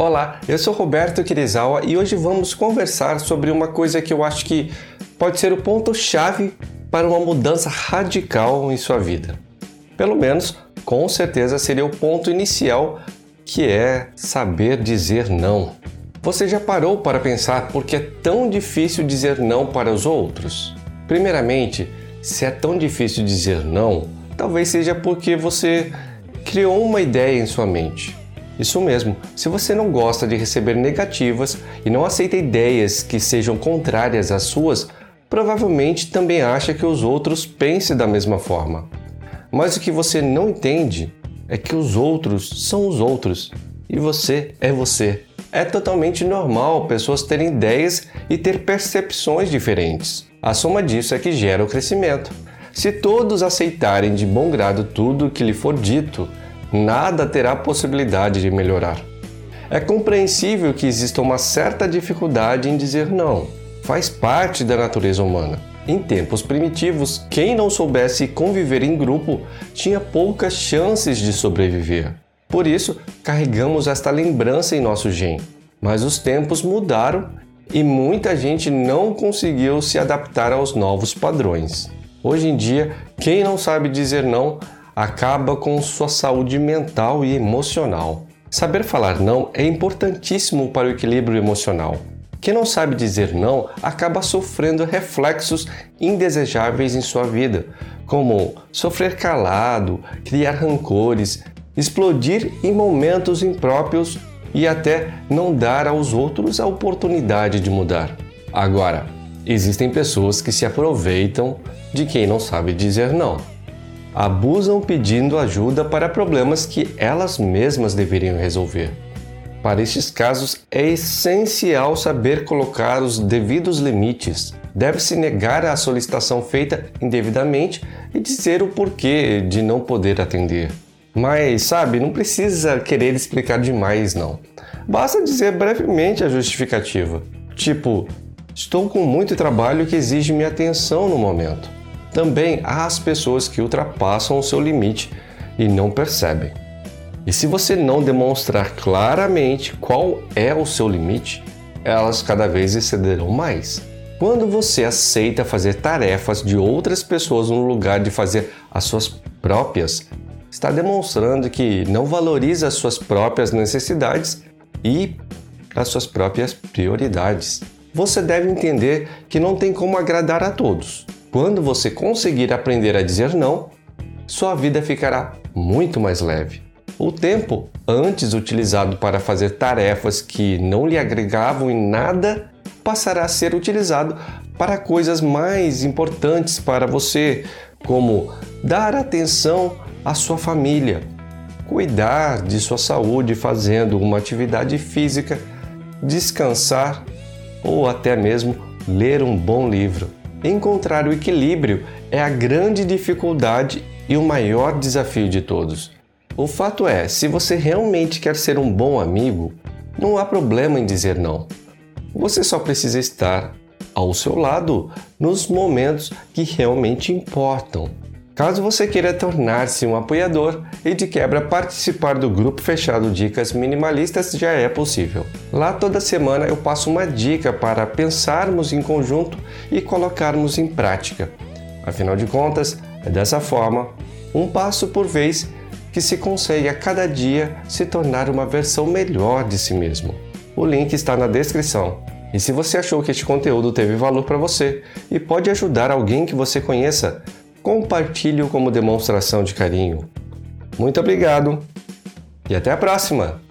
Olá, eu sou Roberto Kirizawa e hoje vamos conversar sobre uma coisa que eu acho que pode ser o ponto-chave para uma mudança radical em sua vida. Pelo menos, com certeza seria o ponto inicial, que é saber dizer não. Você já parou para pensar por que é tão difícil dizer não para os outros? Primeiramente, se é tão difícil dizer não, talvez seja porque você criou uma ideia em sua mente isso mesmo, se você não gosta de receber negativas e não aceita ideias que sejam contrárias às suas, provavelmente também acha que os outros pensem da mesma forma. Mas o que você não entende é que os outros são os outros e você é você. É totalmente normal pessoas terem ideias e ter percepções diferentes. A soma disso é que gera o crescimento. Se todos aceitarem de bom grado tudo o que lhe for dito, nada terá possibilidade de melhorar. É compreensível que exista uma certa dificuldade em dizer não. Faz parte da natureza humana. Em tempos primitivos, quem não soubesse conviver em grupo tinha poucas chances de sobreviver. Por isso, carregamos esta lembrança em nosso gen. Mas os tempos mudaram e muita gente não conseguiu se adaptar aos novos padrões. Hoje em dia, quem não sabe dizer não acaba com sua saúde mental e emocional. Saber falar não é importantíssimo para o equilíbrio emocional. Quem não sabe dizer não acaba sofrendo reflexos indesejáveis em sua vida, como sofrer calado, criar rancores, explodir em momentos impróprios e até não dar aos outros a oportunidade de mudar. Agora, existem pessoas que se aproveitam de quem não sabe dizer não abusam pedindo ajuda para problemas que elas mesmas deveriam resolver. Para estes casos, é essencial saber colocar os devidos limites. Deve-se negar a solicitação feita indevidamente e dizer o porquê de não poder atender. Mas, sabe, não precisa querer explicar demais, não. Basta dizer brevemente a justificativa. Tipo, estou com muito trabalho que exige minha atenção no momento. Também há as pessoas que ultrapassam o seu limite e não percebem. E se você não demonstrar claramente qual é o seu limite, elas cada vez excederão mais. Quando você aceita fazer tarefas de outras pessoas no lugar de fazer as suas próprias, está demonstrando que não valoriza as suas próprias necessidades e as suas próprias prioridades. Você deve entender que não tem como agradar a todos. Quando você conseguir aprender a dizer não, sua vida ficará muito mais leve. O tempo antes utilizado para fazer tarefas que não lhe agregavam em nada passará a ser utilizado para coisas mais importantes para você, como dar atenção à sua família, cuidar de sua saúde fazendo uma atividade física, descansar ou até mesmo ler um bom livro. Encontrar o equilíbrio é a grande dificuldade e o maior desafio de todos. O fato é, se você realmente quer ser um bom amigo, não há problema em dizer não. Você só precisa estar ao seu lado nos momentos que realmente importam. Caso você queira tornar-se um apoiador e de quebra participar do grupo fechado Dicas Minimalistas, já é possível. Lá toda semana eu passo uma dica para pensarmos em conjunto e colocarmos em prática. Afinal de contas, é dessa forma, um passo por vez, que se consegue a cada dia se tornar uma versão melhor de si mesmo. O link está na descrição. E se você achou que este conteúdo teve valor para você e pode ajudar alguém que você conheça, compartilhe como demonstração de carinho. Muito obrigado e até a próxima!